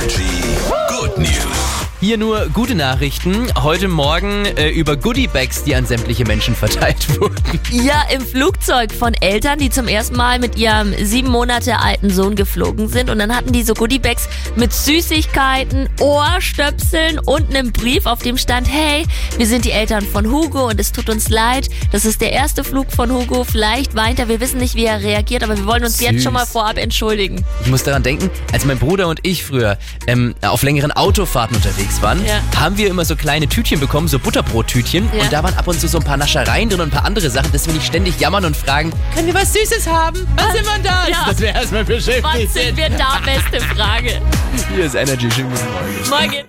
Energy. Hier nur gute Nachrichten. Heute Morgen äh, über Goodiebags, die an sämtliche Menschen verteilt wurden. Ja, im Flugzeug von Eltern, die zum ersten Mal mit ihrem sieben Monate alten Sohn geflogen sind. Und dann hatten die so Goodiebags mit Süßigkeiten, Ohrstöpseln und einem Brief, auf dem stand, hey, wir sind die Eltern von Hugo und es tut uns leid. Das ist der erste Flug von Hugo. Vielleicht weint er. Wir wissen nicht, wie er reagiert, aber wir wollen uns jetzt Süß. schon mal vorab entschuldigen. Ich muss daran denken, als mein Bruder und ich früher ähm, auf längeren Autofahrten unterwegs waren, Ja. haben wir immer so kleine Tütchen bekommen, so Butterbrottütchen. Ja. Und da waren ab und zu so ein paar Naschereien drin und ein paar andere Sachen, dass wir nicht ständig jammern und fragen, können wir was Süßes haben? Was sind wir da? Ja. Das wäre erstmal beschäftigt. Was sind wir da? Beste Frage. Hier ist Energy. Schönen guten Morgen. Morgen.